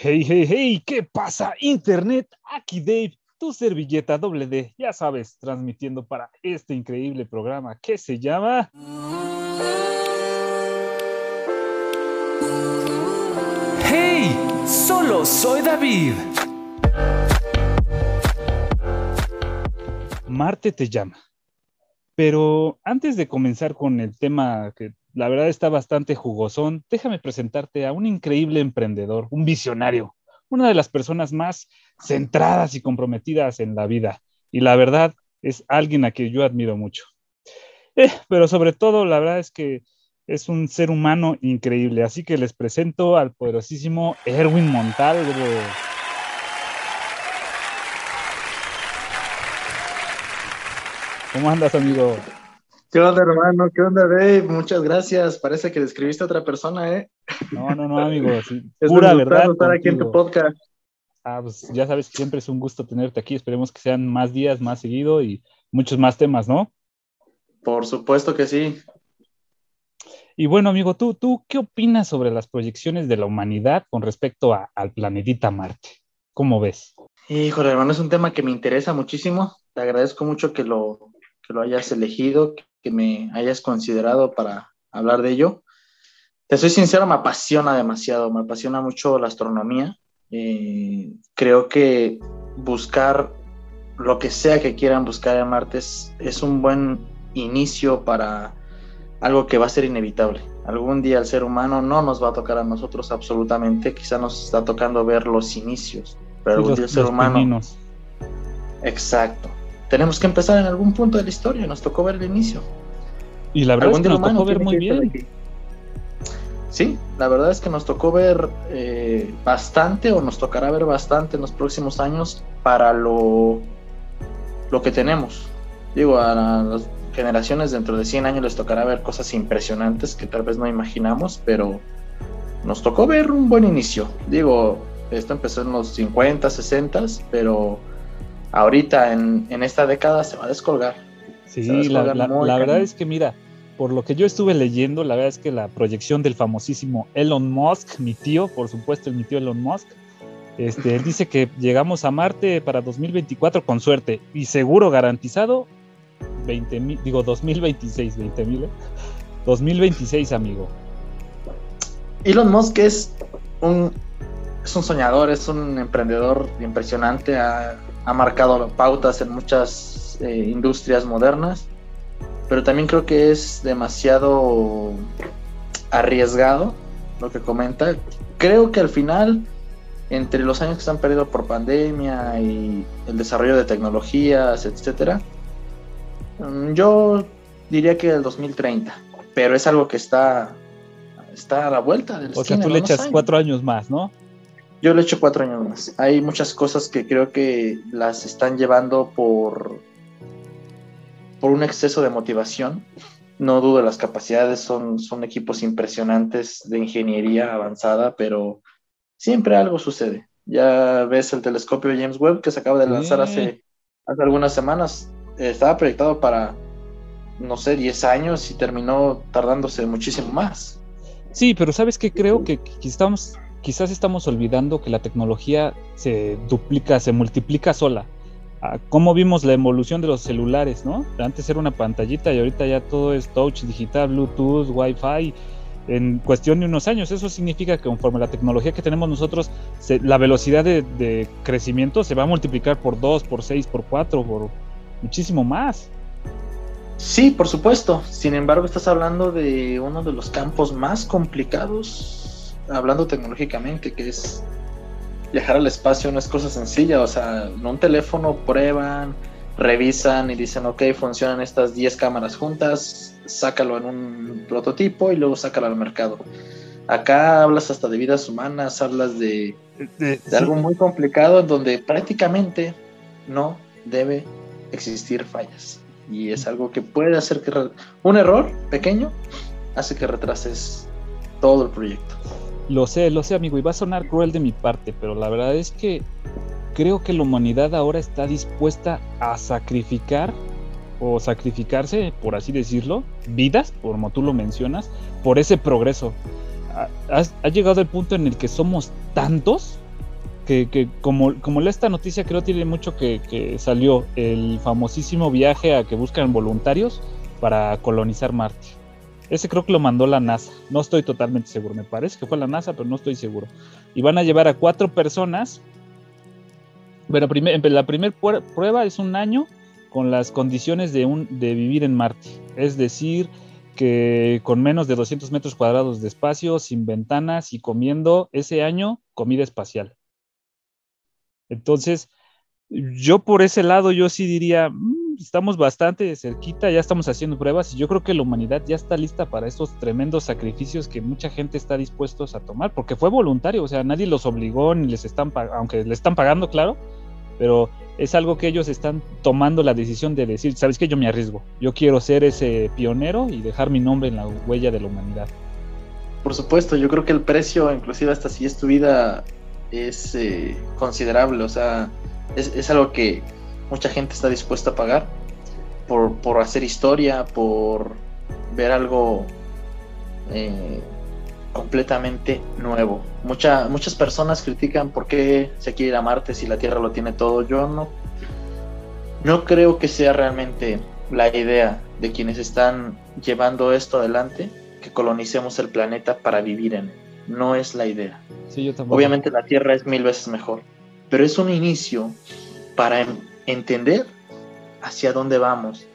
Hey, hey, hey, ¿qué pasa? Internet, aquí Dave, tu servilleta doble D, ya sabes, transmitiendo para este increíble programa que se llama... ¡Hey! Solo soy David. Marte te llama. Pero antes de comenzar con el tema que la verdad está bastante jugosón, déjame presentarte a un increíble emprendedor, un visionario, una de las personas más centradas y comprometidas en la vida. Y la verdad es alguien a quien yo admiro mucho. Eh, pero sobre todo, la verdad es que es un ser humano increíble. Así que les presento al poderosísimo Erwin Montalvo. ¿Cómo andas, amigo? ¿Qué onda, hermano? ¿Qué onda, Dave? Muchas gracias. Parece que describiste a otra persona, ¿eh? No, no, no, amigo. Es pura verdad. estar aquí en tu podcast. Ah, pues ya sabes que siempre es un gusto tenerte aquí. Esperemos que sean más días, más seguido y muchos más temas, ¿no? Por supuesto que sí. Y bueno, amigo, ¿tú, tú qué opinas sobre las proyecciones de la humanidad con respecto al planetita Marte? ¿Cómo ves? Híjole, hermano, es un tema que me interesa muchísimo. Te agradezco mucho que lo, que lo hayas elegido, que me hayas considerado para hablar de ello. Te soy sincero, me apasiona demasiado, me apasiona mucho la astronomía. Eh, creo que buscar lo que sea que quieran buscar en Marte es, un buen inicio para algo que va a ser inevitable. Algún día el ser humano no nos va a tocar a nosotros absolutamente, quizá nos está tocando ver los inicios, pero algún día el ser humano... Exacto. Tenemos que empezar en algún punto de la historia, nos tocó ver el inicio. Y la verdad es que nos tocó ver muy bien. Sí, la verdad es que nos tocó ver eh, bastante o nos tocará ver bastante en los próximos años para lo, lo que tenemos. Digo, a las generaciones dentro de 100 años les tocará ver cosas impresionantes que tal vez no imaginamos, pero nos tocó ver un buen inicio. Digo, esto empezó en los 50, 60, pero ahorita en, en esta década se va a descolgar. Sí, la, verdad es que mira, por lo que yo estuve leyendo, la verdad es que la proyección del famosísimo Elon Musk, mi tío, por supuesto, mi tío Elon Musk, este, él dice que llegamos a Marte para 2024 con suerte y seguro garantizado 20 mil, digo 2026, 20 mil, 2026, amigo. Elon Musk es un, es un soñador, es un emprendedor impresionante, ha, ha marcado pautas en muchas eh, industrias modernas, pero también creo que es demasiado arriesgado lo que comenta. Creo que al final, entre los años que se han perdido por pandemia y el desarrollo de tecnologías, etcétera, mm, yo diría que el 2030, pero es algo que está, está a la vuelta del O sea, tú le echas cuatro años más, ¿no? Yo le echo cuatro años más. Hay muchas cosas que creo que las están llevando por por un exceso de motivación. No dudo, las capacidades son, son equipos impresionantes de ingeniería avanzada, pero siempre algo sucede. Ya ves el telescopio James Webb que se acaba de lanzar hace, hace algunas semanas. Estaba proyectado para, no sé, 10 años y terminó tardándose muchísimo más. Sí, pero sabes que creo que estamos, quizás estamos olvidando que la tecnología se duplica, se multiplica sola cómo vimos la evolución de los celulares, ¿no? Antes era una pantallita y ahorita ya todo es touch digital, Bluetooth, Wi-Fi. En cuestión de unos años, eso significa que conforme la tecnología que tenemos nosotros, la velocidad de, crecimiento se va a multiplicar por 2, por 6, por 4, por muchísimo más. Sí, por supuesto. Sin embargo, estás hablando de uno de los campos más complicados, hablando tecnológicamente, que es viajar al espacio no es cosa sencilla, o sea, en un teléfono prueban, revisan y dicen, ok, funcionan estas 10 cámaras juntas, sácalo en un prototipo y luego sácalo al mercado. Acá hablas hasta de vidas humanas, hablas de, de, algo muy complicado en donde prácticamente no debe existir fallas. Y es algo que puede hacer que un error pequeño hace que retrases todo el proyecto. Lo sé, lo sé, amigo, y va a sonar cruel de mi parte, pero la verdad es que creo que la humanidad ahora está dispuesta a sacrificar o sacrificarse, por así decirlo, vidas, como tú lo mencionas, por ese progreso. Ha, llegado el punto en el que somos tantos que, como, como esta noticia creo tiene mucho que salió el famosísimo viaje a que buscan voluntarios para colonizar Marte. Ese creo que lo mandó la NASA. No estoy totalmente seguro. Me parece que fue la NASA, pero no estoy seguro. Y van a llevar a cuatro personas. Primer, la primera prueba es un año con las condiciones de vivir en Marte. Es decir, que con menos de 200 metros cuadrados de espacio, sin ventanas y comiendo ese año comida espacial. Entonces, yo por ese lado, yo sí diría, mm, estamos bastante cerquita, ya estamos haciendo pruebas y yo creo que la humanidad ya está lista para estos tremendos sacrificios que mucha gente está dispuestos a tomar, porque fue voluntario, o sea, nadie los obligó ni les están, aunque le están pagando, claro, pero es algo que ellos están tomando la decisión de decir, sabes que yo me arriesgo, yo quiero ser ese pionero y dejar mi nombre en la huella de la humanidad. Por supuesto, yo creo que el precio, inclusive hasta si es tu vida, es eh, considerable, o sea, es, algo que mucha gente está dispuesta a pagar por, hacer historia, por ver algo eh, completamente nuevo. muchas personas critican por qué se quiere ir a Marte si la Tierra lo tiene todo. Yo no, no creo que sea realmente la idea de quienes están llevando esto adelante, que colonicemos el planeta para vivir en él. No es la idea. Obviamente la Tierra es mil veces mejor, pero es un inicio para entender hacia dónde vamos.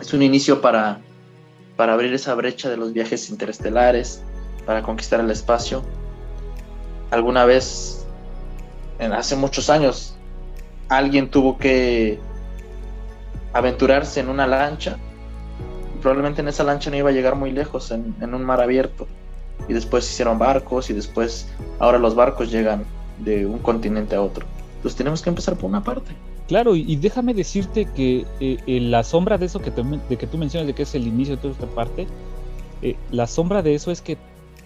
Es un inicio para, para abrir esa brecha de los viajes interestelares, para conquistar el espacio. Alguna vez, hace muchos años, alguien tuvo que aventurarse en una lancha. Probablemente en esa lancha no iba a llegar muy lejos, en, un mar abierto. Y después hicieron barcos y después ahora los barcos llegan de un continente a otro pues tenemos que empezar por una parte. Claro, y, déjame decirte que eh, eh, la sombra de eso que, de que tú mencionas, de que es el inicio de toda esta parte, eh, la sombra de eso es que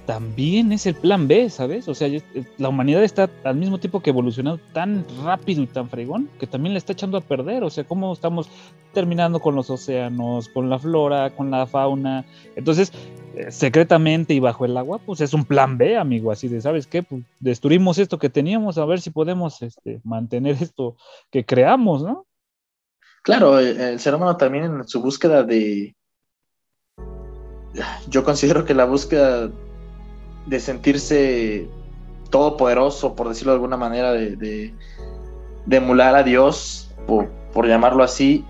también es el plan B, ¿sabes? O sea, la humanidad está al mismo tiempo que evolucionando tan rápido y tan fregón que también le está echando a perder. O sea, cómo estamos terminando con los océanos, con la flora, con la fauna. Entonces, eh, secretamente y bajo el agua, pues es un plan B, amigo. Así de, ¿sabes qué? Pues destruimos esto que teníamos, a ver si podemos este, mantener esto que creamos, ¿no? Claro, el ser humano también en su búsqueda de. Yo considero que la búsqueda de sentirse todopoderoso, por decirlo de alguna manera, de, emular a Dios, por llamarlo así,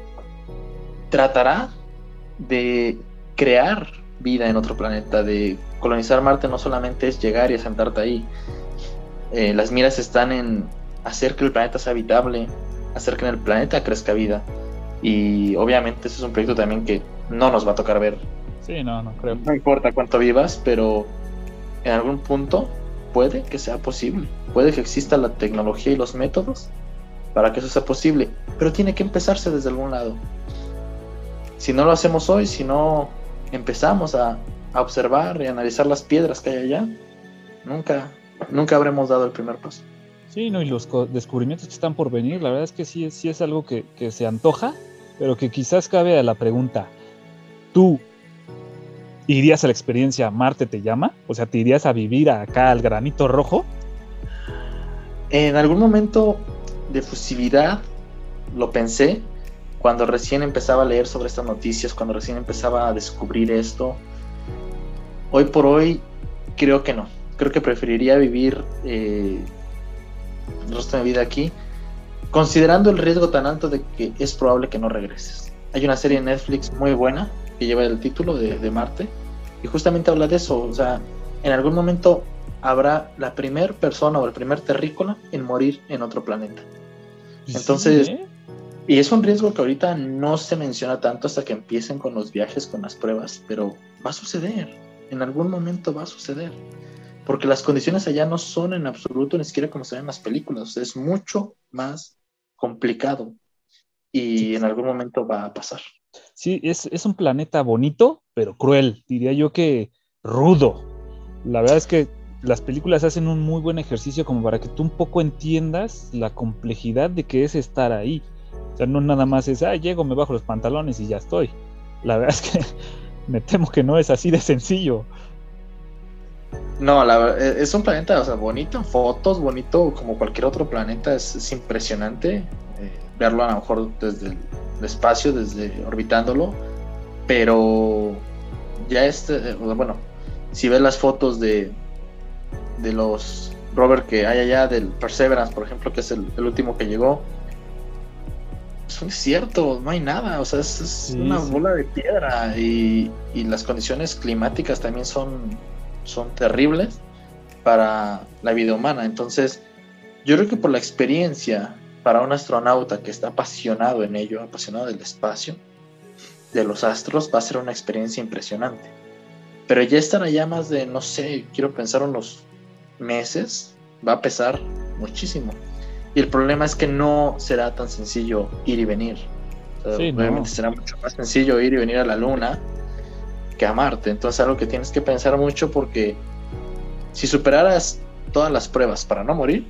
tratará de crear vida en otro planeta, de colonizar Marte no solamente es llegar y asentarte ahí, eh, las miras están en hacer que el planeta sea habitable, hacer que en el planeta crezca vida. Y obviamente ese es un proyecto también que no nos va a tocar ver. Sí, no, no creo. No importa cuánto vivas, pero en algún punto puede que sea posible. Puede que exista la tecnología y los métodos para que eso sea posible, pero tiene que empezarse desde algún lado. Si no lo hacemos hoy, si no empezamos a, observar y analizar las piedras que hay allá, nunca, nunca habremos dado el primer paso. Sí, no, y los descubrimientos que están por venir, la verdad es que sí, sí es algo que, que se antoja, pero que quizás cabe a la pregunta, ¿tú ¿Irías a la experiencia Marte te llama? O sea, ¿te irías a vivir acá al granito rojo? En algún momento de fusividad lo pensé cuando recién empezaba a leer sobre estas noticias, cuando recién empezaba a descubrir esto. Hoy por hoy creo que no. Creo que preferiría vivir eh, el resto de mi vida aquí, considerando el riesgo tan alto de que es probable que no regreses. Hay una serie en Netflix muy buena que lleva el título de, Marte, y justamente habla de eso, o sea, en algún momento habrá la primera persona o el primer terrícola en morir en otro planeta. Entonces, ¿eh? Y es un riesgo que ahorita no se menciona tanto hasta que empiecen con los viajes, con las pruebas, pero va a suceder, en algún momento va a suceder, porque las condiciones allá no son en absoluto ni siquiera como se ven en las películas, es mucho más complicado y en algún momento va a pasar. Sí, es, un planeta bonito, pero cruel. Diría yo que rudo. La verdad es que las películas hacen un muy buen ejercicio como para que tú un poco entiendas la complejidad de que es estar ahí. O sea, no nada más es, ah, llego, me bajo los pantalones y ya estoy. La verdad es que me temo que no es así de sencillo. No, la, e, es un planeta, bonito en fotos, bonito como cualquier otro planeta, es, impresionante eh, verlo a lo mejor desde el espacio, desde orbitándolo, pero ya este, eh, bueno, si ves las fotos de, de los rover que hay allá, del Perseverance, por ejemplo, que es el, último que llegó, es un desierto, no hay nada, o sea, es, una bola de piedra y, y, las condiciones climáticas también son, son terribles para la vida humana. Entonces, yo creo que por la experiencia para un astronauta que está apasionado en ello, apasionado del espacio, de los astros, va a ser una experiencia impresionante. Pero ya estar allá más de, no sé, quiero pensar unos meses, va a pesar muchísimo. Y el problema es que no será tan sencillo ir y venir. obviamente será mucho más sencillo ir y venir a la Luna que a Marte. Entonces algo que tienes que pensar mucho porque si superaras todas las pruebas para no morir,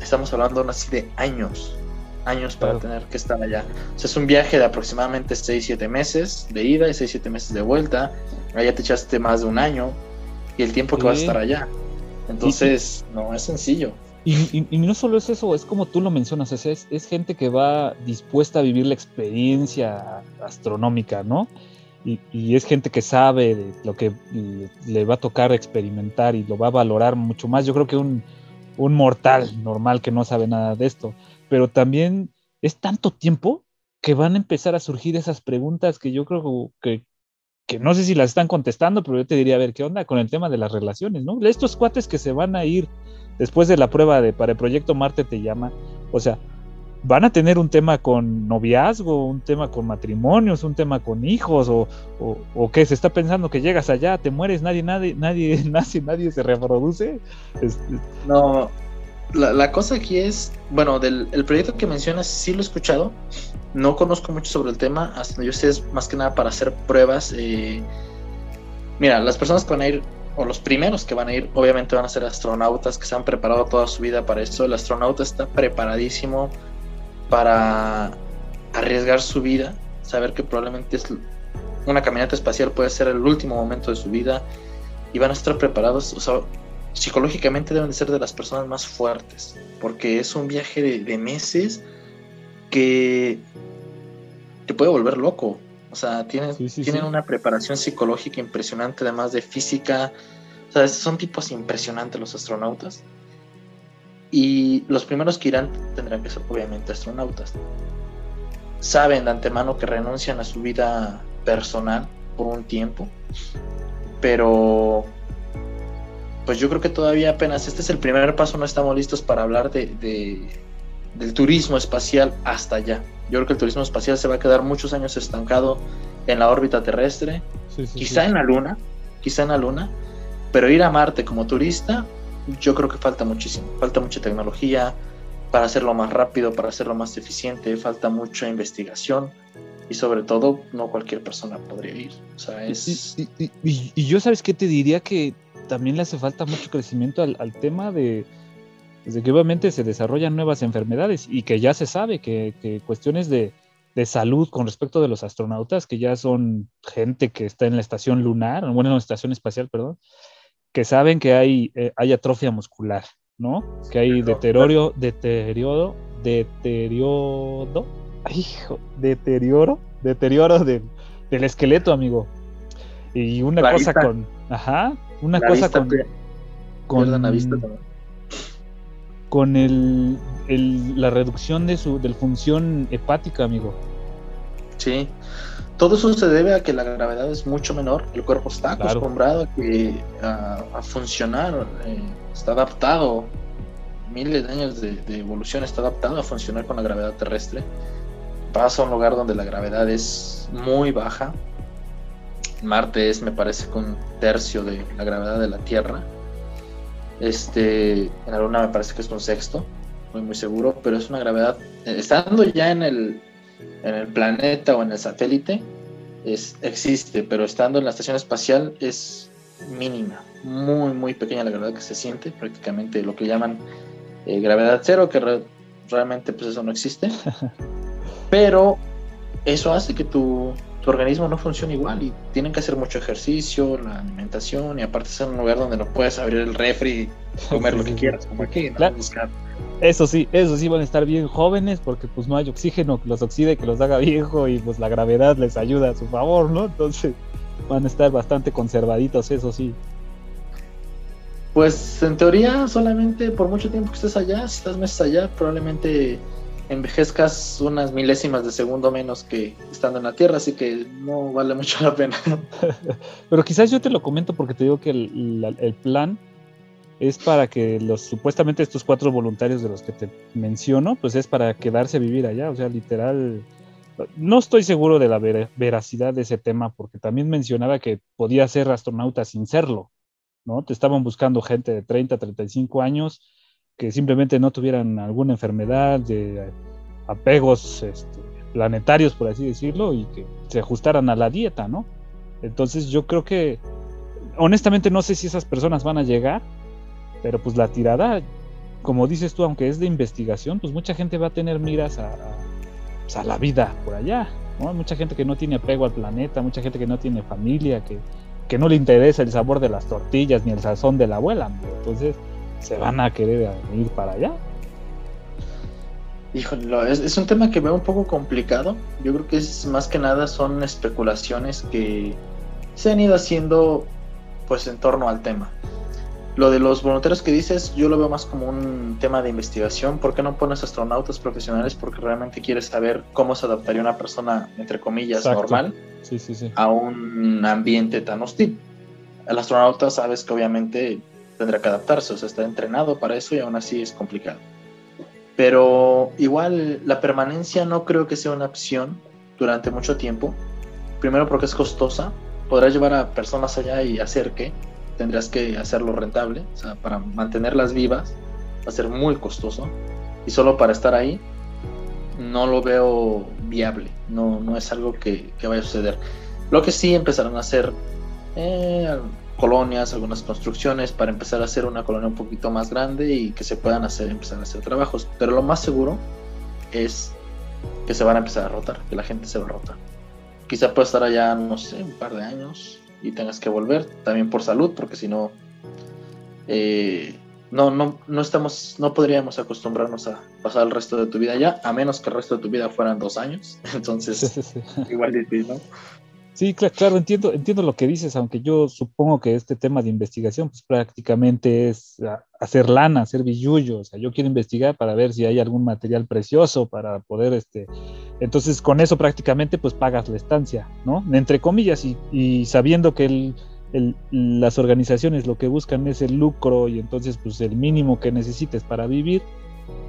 estamos hablando aún así de años, años para tener que estar allá. O sea, es un viaje de aproximadamente 6-7 meses de ida y 6-7 meses de vuelta. Allá te echaste más de un año y el tiempo que vas a estar allá. Entonces, no es sencillo. Y, no solo es eso, es como tú lo mencionas, es, es, gente que va dispuesta a vivir la experiencia astronómica, ¿no? Y, es gente que sabe de lo que le va a tocar experimentar y lo va a valorar mucho más. Yo creo que un, un mortal normal que no sabe nada de esto, pero también es tanto tiempo que van a empezar a surgir esas preguntas que yo creo que, que no sé si las están contestando, pero yo te diría, a ver, ¿qué onda con el tema de las relaciones, no? Estos cuates que se van a ir después de la prueba de para el proyecto Marte te llama, o sea, van a tener un tema con noviazgo, un tema con matrimonios, un tema con hijos, o, o, qué se está pensando que llegas allá, te mueres, nadie, nadie, nadie nace, nadie se reproduce. No, la, cosa aquí es, bueno, del el proyecto que mencionas sí lo he escuchado, no conozco mucho sobre el tema, hasta yo sé es más que nada para hacer pruebas. Eh, mira, las personas que van a ir o los primeros que van a ir, obviamente van a ser astronautas que se han preparado toda su vida para eso. El astronauta está preparadísimo para arriesgar su vida, saber que probablemente es una caminata espacial puede ser el último momento de su vida y van a estar preparados, o sea, psicológicamente deben de ser de las personas más fuertes, porque es un viaje de, meses que te puede volver loco. O sea, tienen, tienen una preparación psicológica impresionante, además de física. O sea, son tipos impresionantes los astronautas. Y los primeros que irán tendrán que ser obviamente astronautas. Saben de antemano que renuncian a su vida personal por un tiempo, pero pues yo creo que todavía apenas este es el primer paso, no estamos listos para hablar de, del turismo espacial hasta allá. Yo creo que el turismo espacial se va a quedar muchos años estancado en la órbita terrestre, quizá en la Luna, quizá en la Luna, pero ir a Marte como turista yo creo que falta muchísimo, falta mucha tecnología para hacerlo más rápido, para hacerlo más eficiente, falta mucha investigación y sobre todo no cualquier persona podría ir. y, yo sabes qué te diría que también le hace falta mucho crecimiento al, tema de, que obviamente se desarrollan nuevas enfermedades y que ya se sabe que, cuestiones de, de, salud con respecto de los astronautas, que ya son gente que está en la estación lunar, bueno, en la estación espacial, perdón, que saben que hay, eh, hay atrofia muscular, ¿no? Que hay deterioro, deterioro, deterioro, hijo, deterioro, deterioro del esqueleto, amigo. Y una cosa con, ajá, una cosa con, con, la vista con el, el, la reducción de su del función hepática, amigo. Sí, todo eso se debe a que la gravedad es mucho menor, el cuerpo está acostumbrado a, que, a, funcionar, eh, está adaptado, miles de años de, evolución está adaptado a funcionar con la gravedad terrestre. Pasa a un lugar donde la gravedad es muy baja. Marte es, me parece, con un tercio de la gravedad de la Tierra. Este, en la Luna me parece que es un sexto, muy muy seguro, pero es una gravedad, eh, estando ya en el, en el planeta o en el satélite es, existe, pero estando en la estación espacial es mínima, muy, muy pequeña la gravedad que se siente, prácticamente lo que llaman eh, gravedad cero, que realmente pues eso no existe. Pero eso hace que tu, tu organismo no funcione igual y tienen que hacer mucho ejercicio, la alimentación y aparte ser un lugar donde no puedes abrir el refri y comer lo que quieras, como aquí, ¿no? Buscar. Eso sí, eso sí van a estar bien jóvenes porque pues no hay oxígeno que los oxide, que los haga viejo y pues la gravedad les ayuda a su favor, ¿no? Entonces van a estar bastante conservaditos, eso sí. Pues en teoría solamente por mucho tiempo que estés allá, si estás meses allá, probablemente envejezcas unas milésimas de segundo menos que estando en la Tierra, así que no vale mucho la pena. Pero quizás yo te lo comento porque te digo que el, plan es para que los supuestamente estos cuatro voluntarios de los que te menciono, pues es para quedarse a vivir allá, o sea, literal. No estoy seguro de la veracidad de ese tema, porque también mencionaba que podía ser astronauta sin serlo, ¿no? Te estaban buscando gente de 30, 35 años que simplemente no tuvieran alguna enfermedad, de apegos este, planetarios, por así decirlo, y que se ajustaran a la dieta, ¿no? Entonces yo creo que, honestamente no sé si esas personas van a llegar, pero pues la tirada, como dices tú, aunque es de investigación, pues mucha gente va a tener miras a, pues, la vida por allá, ¿no? Mucha gente que no tiene apego al planeta, mucha gente que no tiene familia, que, que no le interesa el sabor de las tortillas ni el sazón de la abuela, entonces se van a querer ir para allá. Híjole, es, un tema que veo un poco complicado. Yo creo que es más que nada son especulaciones que se han ido haciendo pues en torno al tema. Lo de los voluntarios que dices, yo lo veo más como un tema de investigación. ¿Por qué no pones astronautas profesionales? Porque realmente quieres saber cómo se adaptaría una persona, entre comillas, normal a un ambiente tan hostil. El astronauta sabes que obviamente tendrá que adaptarse, o sea, está entrenado para eso y aún así es complicado. Pero igual la permanencia no creo que sea una opción durante mucho tiempo. Primero porque es costosa, podrás llevar a personas allá y hacer que tendrás que hacerlo rentable, o sea, para mantenerlas vivas va a ser muy costoso y solo para estar ahí no lo veo viable, no, no es algo que, que vaya a suceder. Lo que sí empezarán a hacer eh, colonias, algunas construcciones para empezar a hacer una colonia un poquito más grande y que se puedan hacer, empezar a hacer trabajos. Pero lo más seguro es que se van a empezar a rotar, que la gente se va a rotar. Quizá pueda estar allá, no sé, un par de años y tengas que volver, también por salud, porque si no, eh, no, no, no estamos, no podríamos acostumbrarnos a pasar el resto de tu vida allá, a menos que el resto de tu vida fueran dos años. Entonces, igual difícil, ¿no? Sí, claro, entiendo, entiendo lo que dices, aunque yo supongo que este tema de investigación pues prácticamente es hacer lana, hacer billullo, o sea, yo quiero investigar para ver si hay algún material precioso para poder, este, entonces con eso prácticamente pues pagas la estancia, ¿no? Entre comillas y, sabiendo que las organizaciones lo que buscan es el lucro y entonces pues el mínimo que necesites para vivir,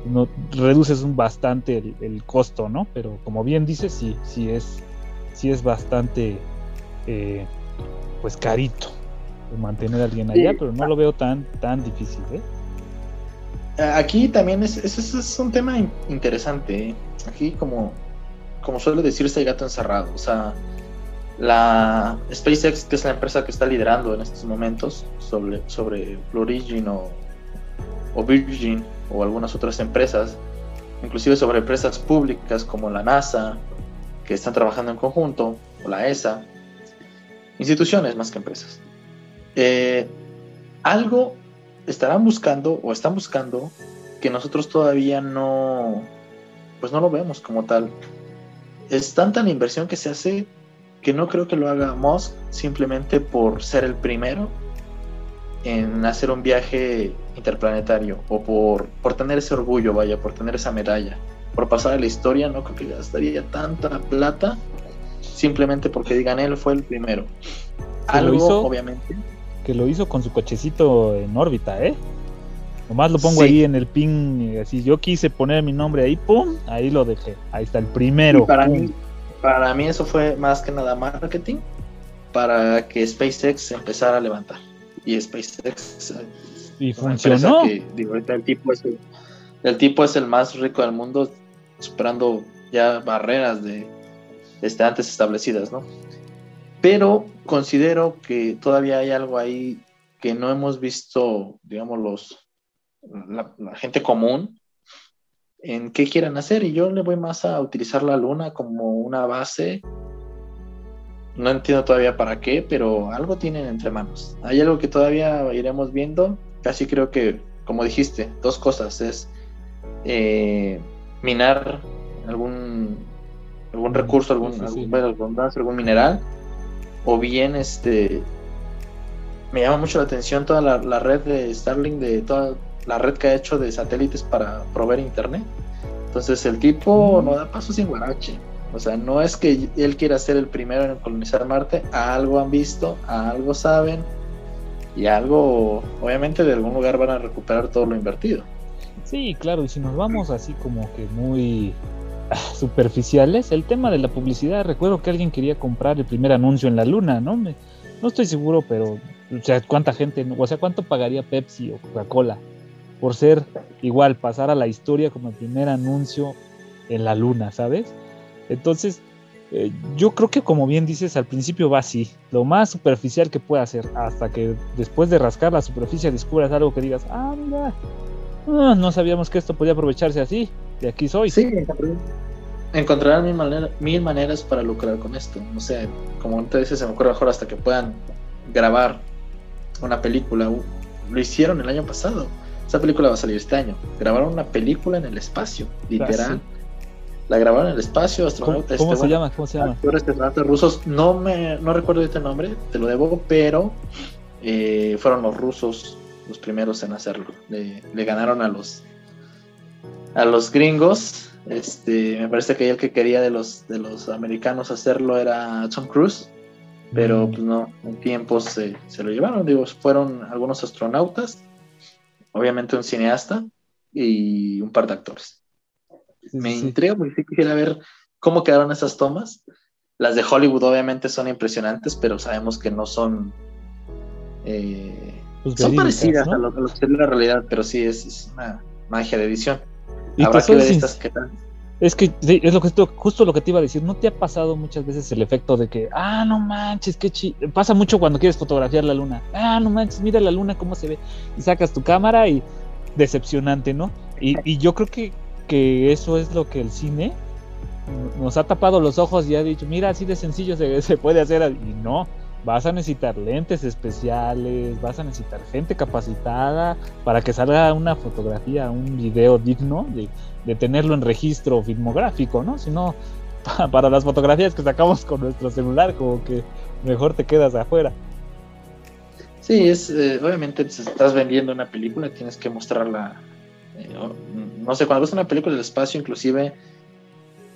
no, reduces bastante el, el costo, ¿no? Pero como bien dices, sí, sí es sí es bastante, eh, pues carito mantener a alguien allá, pero no lo veo tan, tan difícil. ¿eh? Aquí también es, es, un tema interesante. ¿eh? Aquí, como, como suele decirse, hay gato encerrado. O sea, la SpaceX, que es la empresa que está liderando en estos momentos sobre, sobre Blue Origin o, o Virgin o algunas otras empresas, inclusive sobre empresas públicas como la NASA que están trabajando en conjunto, o la ESA, instituciones más que empresas. Eh, algo estarán buscando o están buscando que nosotros todavía no, pues no lo vemos como tal. Es tanta la inversión que se hace que no creo que lo haga Musk simplemente por ser el primero en hacer un viaje interplanetario o por, por tener ese orgullo, vaya, por tener esa medalla por pasar a la historia, no creo que gastaría tanta plata simplemente porque digan él fue el primero. Algo, obviamente. Que lo hizo con su cochecito en órbita, ¿eh? Nomás lo pongo ahí en el pin, así yo quise poner mi nombre ahí, pum, ahí lo dejé. Ahí está el primero. para, mí, para mí eso fue más que nada marketing para que SpaceX empezara a levantar. Y SpaceX... Y funcionó. el tipo, es el tipo es el más rico del mundo, superando ya barreras de este, antes establecidas, ¿no? Pero considero que todavía hay algo ahí que no hemos visto, digamos, los, la, gente común en qué quieran hacer y yo le voy más a utilizar la luna como una base. No entiendo todavía para qué, pero algo tienen entre manos. Hay algo que todavía iremos viendo. Casi creo que, como dijiste, dos cosas. Es eh, minar algún, algún recurso, algún, algún, algún mineral. O bien este me llama mucho la atención toda la, red de Starlink, de toda la red que ha hecho de satélites para proveer internet. Entonces el tipo no da paso sin guarache. O sea, no es que él quiera ser el primero en colonizar Marte, algo han visto, algo saben y algo, obviamente de algún lugar van a recuperar todo lo invertido. Sí, claro, y si nos vamos así como que muy superficiales, el tema de la publicidad, recuerdo que alguien quería comprar el primer anuncio en la luna, ¿no? Me, no estoy seguro, pero o sea, cuánta gente, o sea, cuánto pagaría Pepsi o Coca-Cola por ser igual, pasar a la historia como el primer anuncio en la luna, ¿sabes? Entonces, eh, yo creo que como bien dices, al principio va así, lo más superficial que pueda hacer, hasta que después de rascar la superficie descubras algo que digas, ah, mira, ah, no sabíamos que esto podía aprovecharse así, de aquí soy. Sí, encontrarán mil, mil maneras para lucrar con esto. O sea, como te dices, se me ocurre mejor hasta que puedan grabar una película. Lo hicieron el año pasado. Esa película va a salir este año. Grabaron una película en el espacio, literal. La grabaron en el espacio, astronautas. ¿Cómo, este, se llama? ¿Cómo se llama? Rusos. No me no recuerdo este nombre, te lo debo, pero eh, fueron los rusos los primeros en hacerlo. Le, le, ganaron a los a los gringos. Este, me parece que el que quería de los de los americanos hacerlo era Tom Cruise pero pues no, en tiempos se, se, lo llevaron, digo, fueron algunos astronautas, obviamente un cineasta y un par de actores. Me intriga porque quisiera ver cómo quedaron esas tomas. Las de Hollywood obviamente son impresionantes, pero sabemos que no son... Eh, pues son parecidas a, lo, que es la realidad, pero sí es, una magia de edición. Habrá que ver estas que tal. Es que es lo que justo lo que te iba a decir. ¿No te ha pasado muchas veces el efecto de que, ah, no manches, qué chi Pasa mucho cuando quieres fotografiar la luna. Ah, no manches, mira la luna cómo se ve. Y sacas tu cámara y decepcionante, ¿no? Y, yo creo que, que, eso es lo que el cine nos ha tapado los ojos y ha dicho, mira, así de sencillo se, se puede hacer. Y no, vas a necesitar lentes especiales, vas a necesitar gente capacitada para que salga una fotografía, un video digno de de tenerlo en registro filmográfico, ¿no? Sino para las fotografías que sacamos con nuestro celular, como que mejor te quedas afuera. Sí, es eh, obviamente si estás vendiendo una película tienes que mostrarla. Eh, no sé, cuando ves una película del espacio, inclusive,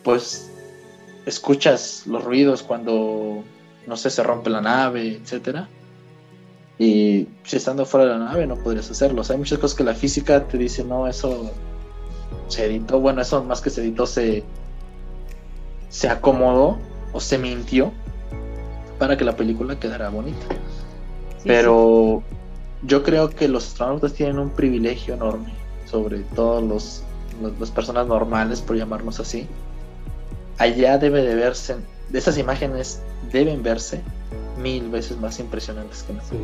pues escuchas los ruidos cuando, no sé, se rompe la nave, etcétera. Y si estando fuera de la nave no podrías hacerlo. hay muchas cosas que la física te dice, no, eso se editó, bueno, eso más que se editó, se, se acomodó o se mintió para que la película quedara bonita. Pero yo creo que los astronautas tienen un privilegio enorme sobre todos los, las personas normales, por llamarnos así. Allá debe de verse, de esas imágenes deben verse mil veces más impresionantes que nosotros.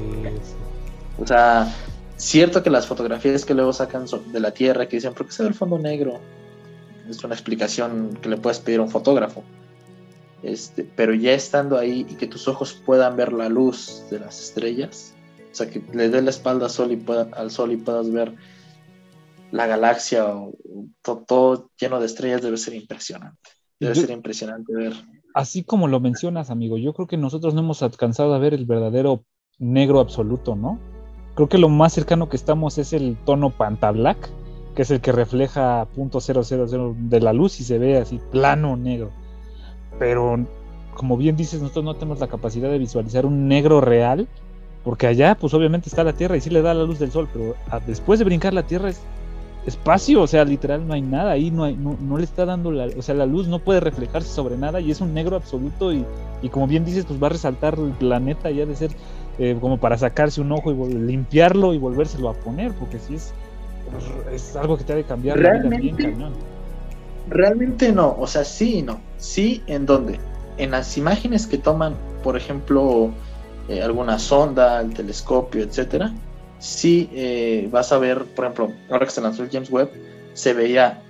O sea, Cierto que las fotografías que luego sacan de la Tierra, que dicen, ¿por qué se ve el fondo negro? Es una explicación que le puedes pedir a un fotógrafo. Este, pero ya estando ahí y que tus ojos puedan ver la luz de las estrellas, o sea, que le dé la espalda al sol y, al sol y puedas ver la galaxia o, todo, lleno de estrellas, debe ser impresionante. Debe ser impresionante ver. Así como lo mencionas, amigo, yo creo que nosotros no hemos alcanzado a ver el verdadero negro absoluto, ¿no? Creo que lo más cercano que estamos es el tono Panta Black, que es el que refleja .000 de la luz y se ve así plano negro. Pero como bien dices, nosotros no tenemos la capacidad de visualizar un negro real, porque allá pues obviamente está la Tierra y sí le da la luz del sol, pero después de brincar la Tierra es espacio, o sea, literal no hay nada ahí, no, hay, no, le está dando la, o sea, la luz no puede reflejarse sobre nada y es un negro absoluto y, y como bien dices, pues va a resaltar el planeta ya de ser eh, como para sacarse un ojo y limpiarlo y volvérselo a poner, porque si es, es algo que te ha de cambiar realmente, Realmente no, o sea, sí y no. Sí, ¿en dónde? En las imágenes que toman, por ejemplo, eh, alguna sonda, el telescopio, etcétera, sí eh, vas a ver, por ejemplo, ahora que se lanzó el James Webb, se veía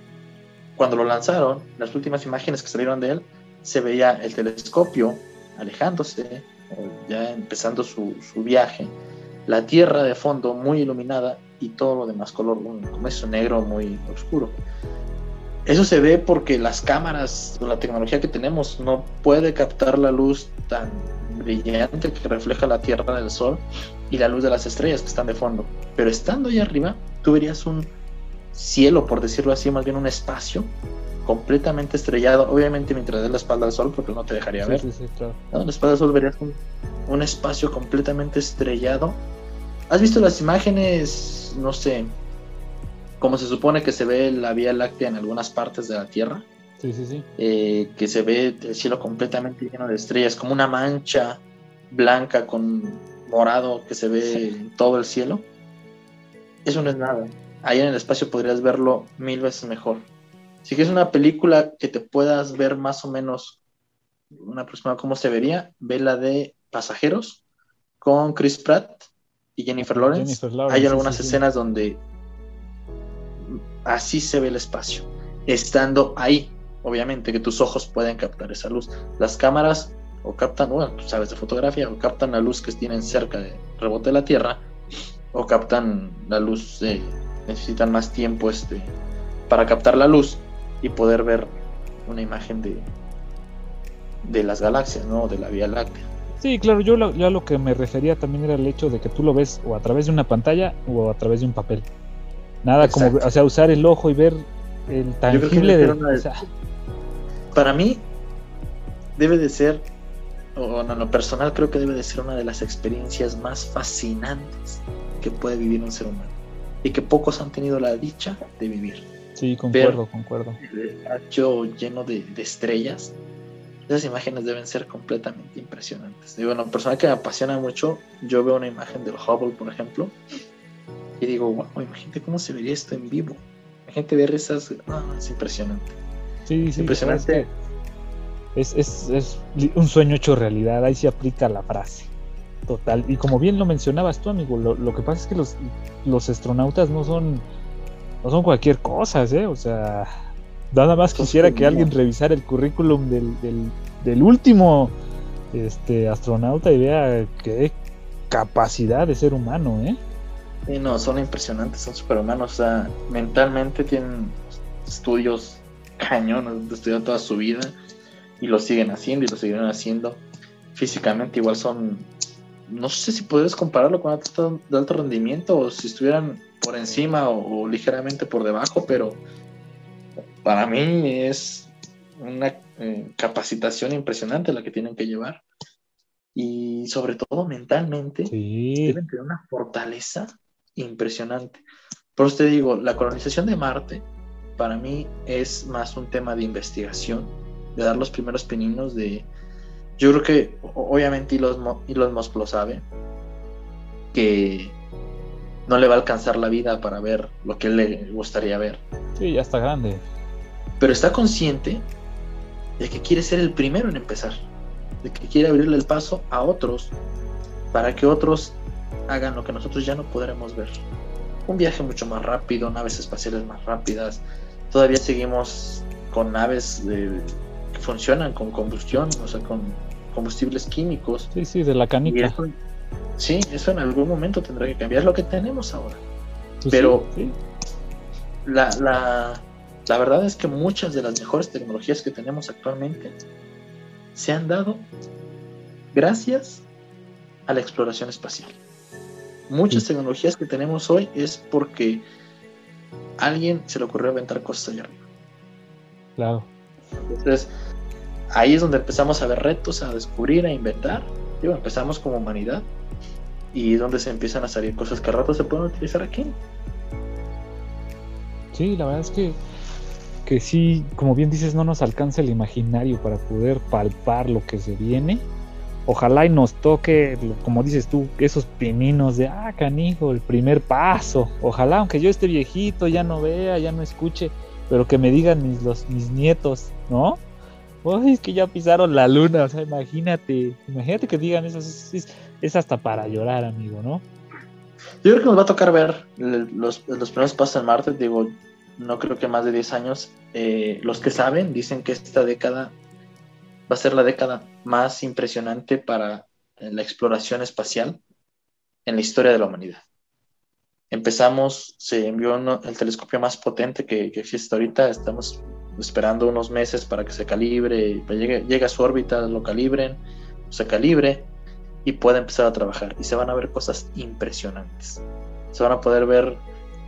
cuando lo lanzaron, las últimas imágenes que salieron de él, se veía el telescopio alejándose, ya empezando su, su viaje, la Tierra de fondo muy iluminada y todo lo demás color, como eso negro muy oscuro. Eso se ve porque las cámaras o la tecnología que tenemos no puede captar la luz tan brillante que refleja la Tierra del Sol y la luz de las estrellas que están de fondo. Pero estando ahí arriba, tú verías un cielo, por decirlo así, más bien un espacio completamente estrellado, obviamente mientras des la espalda al sol, porque no te dejaría ver. Sí, claro. la espalda al sol verías un, un, espacio completamente estrellado. ¿Has visto las imágenes, no sé, cómo se supone que se ve la Vía Láctea en algunas partes de la Tierra? Sí, sí, sí. Eh, que se ve el cielo completamente lleno de estrellas, como una mancha blanca con morado que se ve en todo el cielo. Eso no es nada. Ahí en el espacio podrías verlo mil veces mejor. Si quieres una película que te puedas ver más o menos una aproximada cómo se vería, ve la de Pasajeros con Chris Pratt y Jennifer Lawrence. Hay algunas escenas donde así se ve el espacio, estando ahí, obviamente que tus ojos pueden captar esa luz. Las cámaras o captan, bueno, tú sabes de fotografía, o captan la luz que tienen cerca de rebote de la Tierra, o captan la luz, de, necesitan más tiempo este, para captar la luz y poder ver una imagen de, de las galaxias, ¿no? De la Vía Láctea. Sí, claro, yo lo, a lo que me refería también era el hecho de que tú lo ves o a través de una pantalla o a través de un papel. Nada como, o sea, usar el ojo y ver el tangible de... Para mí, debe de ser, o en lo personal creo que debe de ser una de las experiencias más fascinantes que puede vivir un ser humano. Y que pocos han tenido la dicha de vivir. Sí, concuerdo, concuerdo. El hacho lleno de, estrellas, esas imágenes deben ser completamente impresionantes. Digo, una persona que me apasiona mucho, yo veo una imagen del Hubble, por ejemplo, y digo, wow, imagínate cómo se vería esto en vivo. Imagínate ver esas, ah, es impresionante. Sí, sí, impresionante. Es, es, es, un sueño hecho realidad, ahí se aplica la frase. Total. Y como bien lo mencionabas tú, amigo, lo, lo que pasa es que los, los astronautas no son no son cualquier cosa, ¿eh? O sea, nada más quisiera que alguien revisara el currículum del, del, último este, astronauta y vea qué capacidad de ser humano, ¿eh? Sí, no, son impresionantes, son superhumanos, o sea, mentalmente tienen estudios cañones, estudiado toda su vida y lo siguen haciendo y lo siguen haciendo. Físicamente igual son, no sé si puedes compararlo con atletas de alto rendimiento o si estuvieran por encima o, ligeramente por debajo, pero para mí es una eh, capacitación impresionante la que tienen que llevar. Y sobre todo mentalmente, deben tener una fortaleza impresionante. Por eso te digo, la colonización de Marte para mí es más un tema de investigación, de dar los primeros pininos de... Yo creo que obviamente Elon, Elon Musk lo sabe, que no le va a alcanzar la vida para ver lo que él le gustaría ver. Sí, ya está grande. Pero está consciente de que quiere ser el primero en empezar, de que quiere abrirle el paso a otros para que otros hagan lo que nosotros ya no podremos ver. Un viaje mucho más rápido, naves espaciales más rápidas. Todavía seguimos con naves que funcionan con combustión, o sea, con combustibles químicos. Sí, sí, de la canica. Sí, eso en algún momento tendrá que cambiar lo que tenemos ahora. Pues Pero La, la, la verdad es que muchas de las mejores tecnologías que tenemos actualmente se han dado gracias a la exploración espacial. Muchas tecnologías que tenemos hoy es porque alguien se le ocurrió aventar cosas allá arriba. Claro. Entonces, ahí es donde empezamos a ver retos, a descubrir, a inventar. Digo, empezamos como humanidad y donde se empiezan a salir cosas que a rato se pueden utilizar aquí. Sí, la verdad es que, que sí, como bien dices, no nos alcanza el imaginario para poder palpar lo que se viene. Ojalá y nos toque, como dices tú, esos pininos de, ah, canijo, el primer paso. Ojalá, aunque yo esté viejito, ya no vea, ya no escuche, pero que me digan mis, los, mis nietos, ¿no? Uy, es que ya pisaron la luna, o sea, imagínate, imagínate que digan eso, es, hasta para llorar, amigo, ¿no? Yo creo que nos va a tocar ver los, los primeros pasos en Marte, digo, no creo que más de 10 años, eh, los que saben dicen que esta década va a ser la década más impresionante para la exploración espacial en la historia de la humanidad. Empezamos, se envió el telescopio más potente que, que, existe ahorita, estamos esperando unos meses para que se calibre, llegue, llegue a su órbita, lo calibren, se calibre y pueda empezar a trabajar. Y se van a ver cosas impresionantes. Se van a poder ver,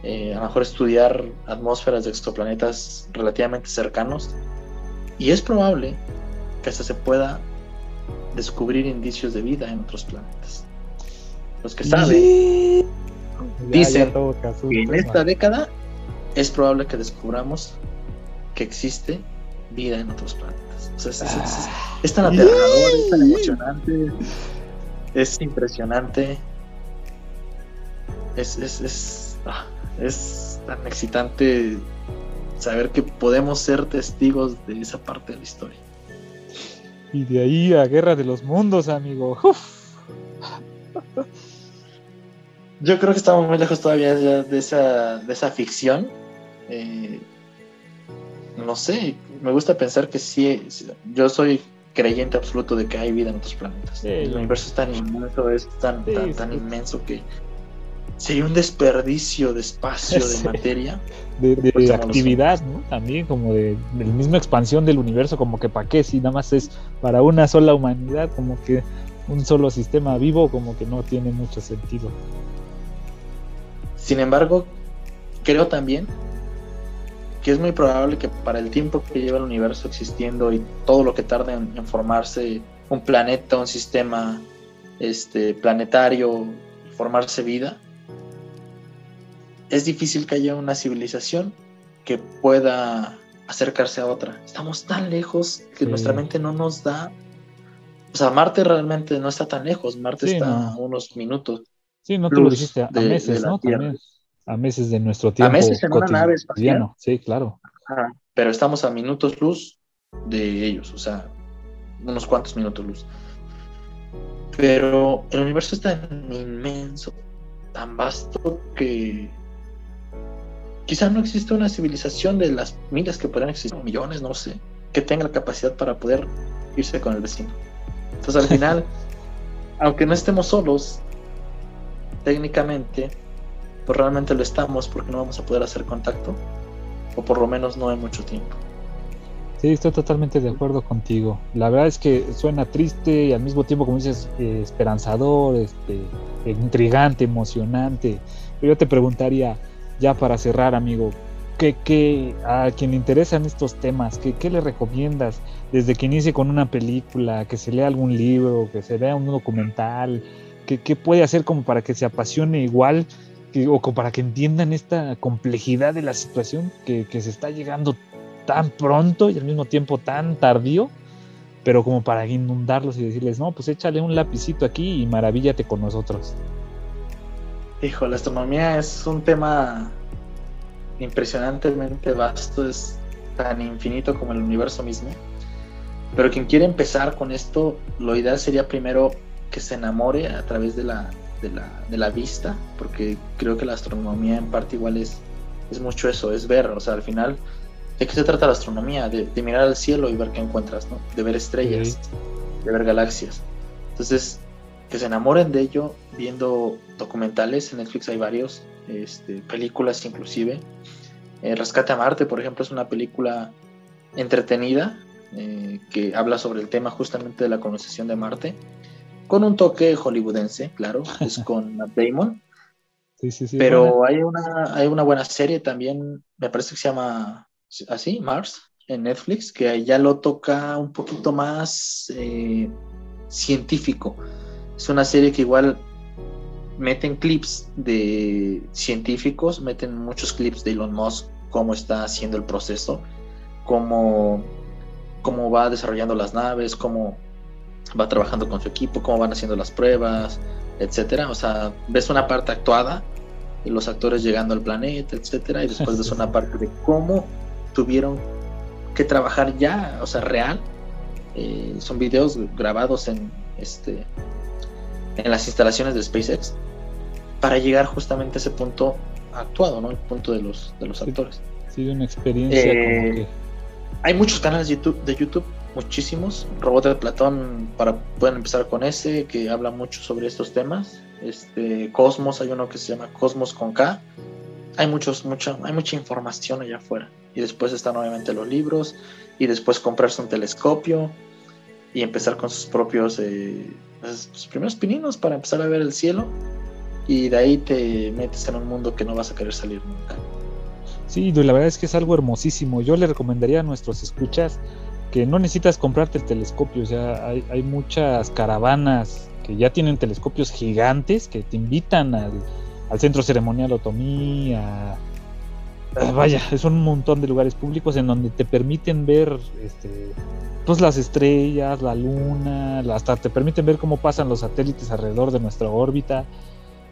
eh, a lo mejor estudiar atmósferas de exoplanetas relativamente cercanos. Y es probable que hasta se pueda descubrir indicios de vida en otros planetas. Los que saben dicen que en esta década es probable que descubramos que existe vida en otros planetas. O sea, es, es, tan aterrador, es tan emocionante, es impresionante, es, es, ah, es tan excitante saber que podemos ser testigos de esa parte de la historia. Y de ahí a Guerra de los Mundos, amigo. Yo creo que estamos muy lejos todavía de esa, de esa ficción. Eh, no sé, me gusta pensar que sí, yo soy creyente absoluto de que hay vida en otros planetas. el universo es tan inmenso, es tan, tan, inmenso que sería un desperdicio de espacio, de materia. De, pues actividad, ¿no? También como de, la misma expansión del universo, como que para qué, si nada más es para una sola humanidad, como que un solo sistema vivo, como que no tiene mucho sentido. Sin embargo, creo también que es muy probable que para el tiempo que lleva el universo existiendo y todo lo que tarda en, formarse un planeta, un sistema este, planetario, formarse vida, es difícil que haya una civilización que pueda acercarse a otra. Estamos tan lejos que nuestra mente no nos da. O sea, Marte realmente no está tan lejos. Marte está a unos minutos. Sí, no te lo dijiste a, meses, ¿no? También a meses de nuestro tiempo. A meses en una nave espacial. Sí, claro. pero estamos a minutos luz de ellos, o sea, unos cuantos minutos luz. Pero el universo es tan inmenso, tan vasto que quizá no existe una civilización de las miles que podrían existir, millones, no sé, que tenga la capacidad para poder irse con el vecino. Entonces al final, aunque no estemos solos, técnicamente pues realmente lo estamos porque no vamos a poder hacer contacto, o por lo menos no en mucho tiempo. Sí, estoy totalmente de acuerdo contigo. La verdad es que suena triste y al mismo tiempo, como dices, eh, esperanzador, este, intrigante, emocionante. Pero yo te preguntaría, ya para cerrar, amigo, ¿qué, a quien le interesan estos temas, ¿qué, ¿qué, le recomiendas? Desde que inicie con una película, que se lea algún libro, que se vea un documental, ¿qué, qué puede hacer como para que se apasione igual o para que entiendan esta complejidad de la situación que, se está llegando tan pronto y al mismo tiempo tan tardío, pero como para inundarlos y decirles, no, pues échale un lapicito aquí y maravíllate con nosotros. Hijo, la astronomía es un tema impresionantemente vasto, es tan infinito como el universo mismo. Pero quien quiere empezar con esto, lo ideal sería primero que se enamore a través de la, de la, vista, porque creo que la astronomía en parte igual es, es mucho eso, es ver, o sea, al final, ¿de qué se trata la astronomía? De, mirar al cielo y ver qué encuentras, ¿no? De ver estrellas, de ver galaxias. Entonces, que se enamoren de ello viendo documentales, en Netflix hay varios, este, películas inclusive. Eh, Rescate a Marte, por ejemplo, es una película entretenida eh, que habla sobre el tema justamente de la colonización de Marte con un toque hollywoodense, claro, es con Matt Damon. Sí, sí, sí, pero hay, una, hay una buena serie también, me parece que se llama así, Mars, en Netflix, que ya lo toca un poquito más eh, científico. Es una serie que igual meten clips de científicos, meten muchos clips de Elon Musk, cómo está haciendo el proceso, cómo, cómo va desarrollando las naves, cómo va trabajando con su equipo, cómo van haciendo las pruebas, etcétera. O sea, ves una parte actuada y los actores llegando al planeta, etcétera, y después ves una parte de cómo tuvieron que trabajar ya, o sea, real. Eh, son videos grabados en este en las instalaciones de SpaceX para llegar justamente a ese punto actuado, ¿no? El punto de los de los actores. Sí, una experiencia Eh, como que. Hay muchos canales de YouTube, de YouTube, muchísimos. Robot de Platón, para pueden empezar con ese, que habla mucho sobre estos temas. Este, Cosmos, hay uno que se llama Cosmos con K. Hay muchos, mucha, hay mucha información allá afuera. Y después están obviamente los libros, y después comprarse un telescopio y empezar con sus propios, eh, sus primeros pininos para empezar a ver el cielo. Y de ahí te metes en un mundo que no vas a querer salir nunca. Sí, la verdad es que es algo hermosísimo. Yo le recomendaría a nuestros escuchas que no necesitas comprarte el telescopio. O sea, hay, muchas caravanas que ya tienen telescopios gigantes que te invitan al, centro ceremonial Otomí, a, vaya, es un montón de lugares públicos en donde te permiten ver este, pues las estrellas, la luna, hasta te permiten ver cómo pasan los satélites alrededor de nuestra órbita.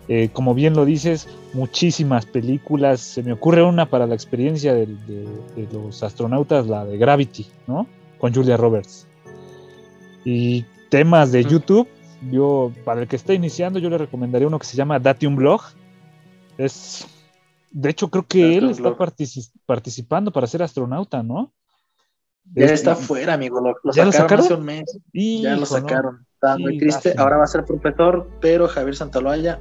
Eh, como bien lo dices, muchísimas películas. Se me ocurre una para la experiencia de, de los astronautas, la de Gravity, ¿no? Con Julia Roberts. Y temas de. YouTube, yo, para el que está iniciando, yo le recomendaría uno que se llama Date un blog. Es, de hecho, creo que Date él está participando para ser astronauta, ¿no? Ya Es- está fuera, amigo. Lo, lo ¿Ya lo sacaron, sacaron? hace un mes. Ya lo sacaron. Está Sí, muy triste. Ahora va a ser profesor, pero Javier Santaloaya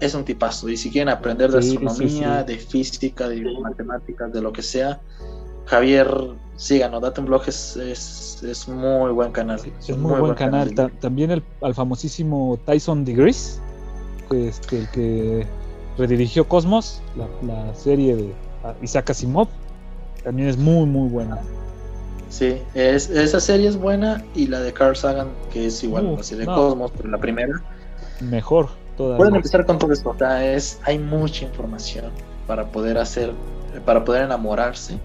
es un tipazo. Y si quieren aprender de sí, astronomía, sí. de física, de matemáticas, de lo que sea, Javier, síganos. Date un blog, es, es, es muy buen canal. Es muy, buen, canal. Ta- también el, al famosísimo Tyson Degrees, que, este, el que redirigió Cosmos, la, la serie de ah, Isaac Asimov, también es muy, muy buena. Sí, es, esa serie es buena. Y la de Carl Sagan, que es igual, Uf, la serie de. Cosmos, pero la primera. Mejor todavía. Pueden empezar con todo esto. O sea, es, hay mucha información para poder hacer, para poder enamorarse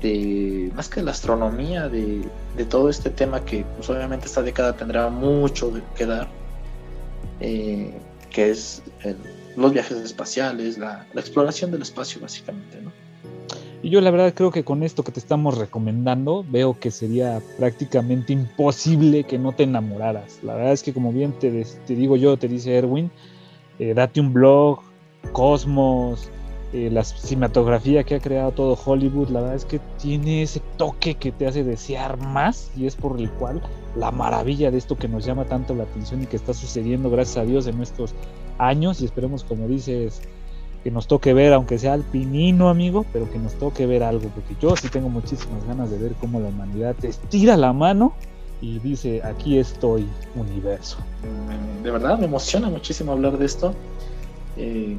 de más que la astronomía, de, de todo este tema que pues, obviamente esta década tendrá mucho que dar, eh, que es el- los viajes espaciales, la, la exploración del espacio básicamente, ¿no? Y yo la verdad creo que con esto que te estamos recomendando, veo que sería prácticamente imposible que no te enamoraras. La verdad es que como bien te, te digo yo, te dice Erwin, eh, date un blog, Cosmos, eh, la cinematografía que ha creado todo Hollywood, la verdad es que tiene ese toque que te hace desear más y es por el cual la maravilla de esto que nos llama tanto la atención y que está sucediendo gracias a Dios en estos años y esperemos como dices que nos toque ver, aunque sea al pinino, amigo, pero que nos toque ver algo, porque yo sí tengo muchísimas ganas de ver cómo la humanidad te estira la mano y dice, aquí estoy, universo. De verdad me emociona muchísimo hablar de esto. Eh,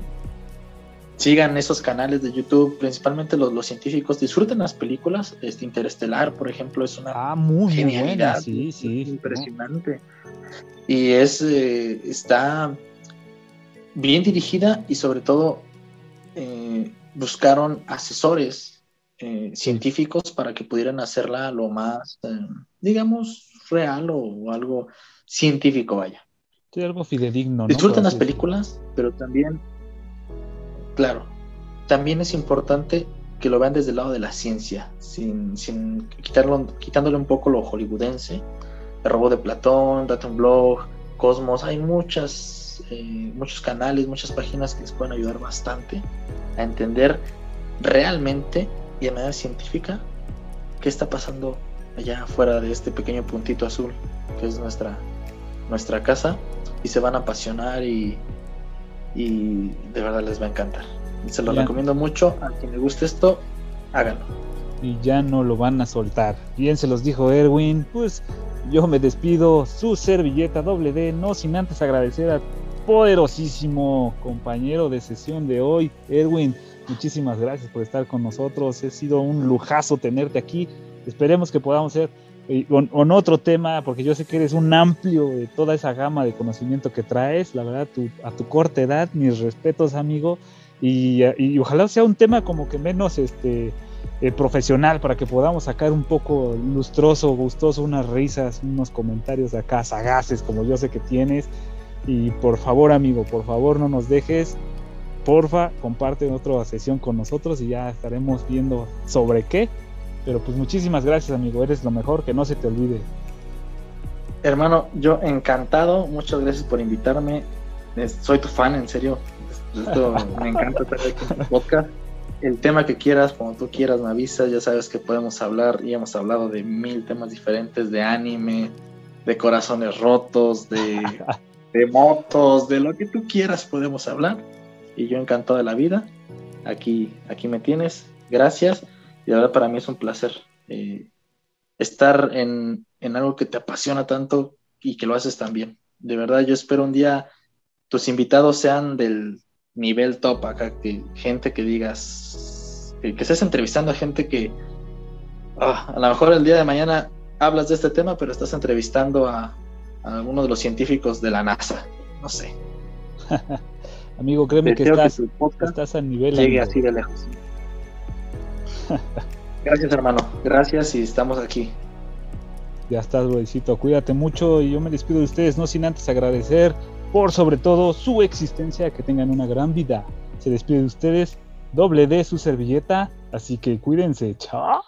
sigan esos canales de YouTube, principalmente los, los científicos, disfruten las películas. Este Interestelar, por ejemplo, es una Ah, muy, genialidad. buena, sí, sí. es impresionante. Y es eh, está bien dirigida y sobre todo eh, buscaron asesores eh, científicos para que pudieran hacerla lo más, digamos, real o, algo científico, vaya. Sí, algo fidedigno, ¿no? Disfruten las películas, pero también, claro, también es importante que lo vean desde el lado de la ciencia, sin, sin quitarlo, quitándole un poco lo hollywoodense. El robot de Platón, Date un Blog, Cosmos, hay muchas, eh, muchos canales, muchas páginas que les pueden ayudar bastante a entender realmente y de manera científica qué está pasando allá afuera de este pequeño puntito azul que es nuestra, nuestra casa y se van a apasionar y, y de verdad les va a encantar. Se lo Ya. recomiendo mucho. A quien le guste esto, háganlo. y ya no lo van a soltar. Bien se los dijo Erwin, pues yo me despido, su servilleta doble D, no sin antes agradecer al poderosísimo compañero de sesión de hoy, Erwin. Muchísimas gracias por estar con nosotros, ha sido un lujazo tenerte aquí. Esperemos que podamos ser con, otro tema, porque yo sé que eres un amplio de toda esa gama de conocimiento que traes. La verdad, tu- a tu corta edad, mis respetos, amigo. Y, y ojalá sea un tema como que menos este, eh, profesional para que podamos sacar un poco lustroso, gustoso, unas risas, unos comentarios acá sagaces como yo sé que tienes. Y por favor, amigo, por favor no nos dejes. Porfa, comparte otra sesión con nosotros y ya estaremos viendo sobre qué. Pero pues muchísimas gracias, amigo. Eres lo mejor, que no se te olvide. Hermano, yo encantado. Muchas gracias por invitarme. Soy tu fan, en serio. Esto me encanta estar aquí en tu podcast. el tema que quieras, como tú quieras, me avisas, ya sabes que podemos hablar y hemos hablado de mil temas diferentes, de anime, de corazones rotos, de, de motos, de lo que tú quieras podemos hablar. Y yo encantado de la vida, aquí, aquí me tienes, gracias. Y la verdad para mí es un placer eh, estar en, en algo que te apasiona tanto y que lo haces tan bien. De verdad, yo espero un día tus invitados sean del nivel top acá, que gente que digas, que, estés entrevistando a gente que ah, a lo mejor el día de mañana hablas de este tema, pero estás entrevistando a, a uno de los científicos de la NASA, no sé. Amigo, créeme que estás, estás, a nivel. Llegue así de lejos. Gracias, hermano. Gracias y estamos aquí. Ya estás, güeycito. Cuídate mucho y yo me despido de ustedes, no sin antes agradecer por sobre todo su existencia, que tengan una gran vida. Se despide de ustedes, doble de su servilleta, así que cuídense. ¡Chao!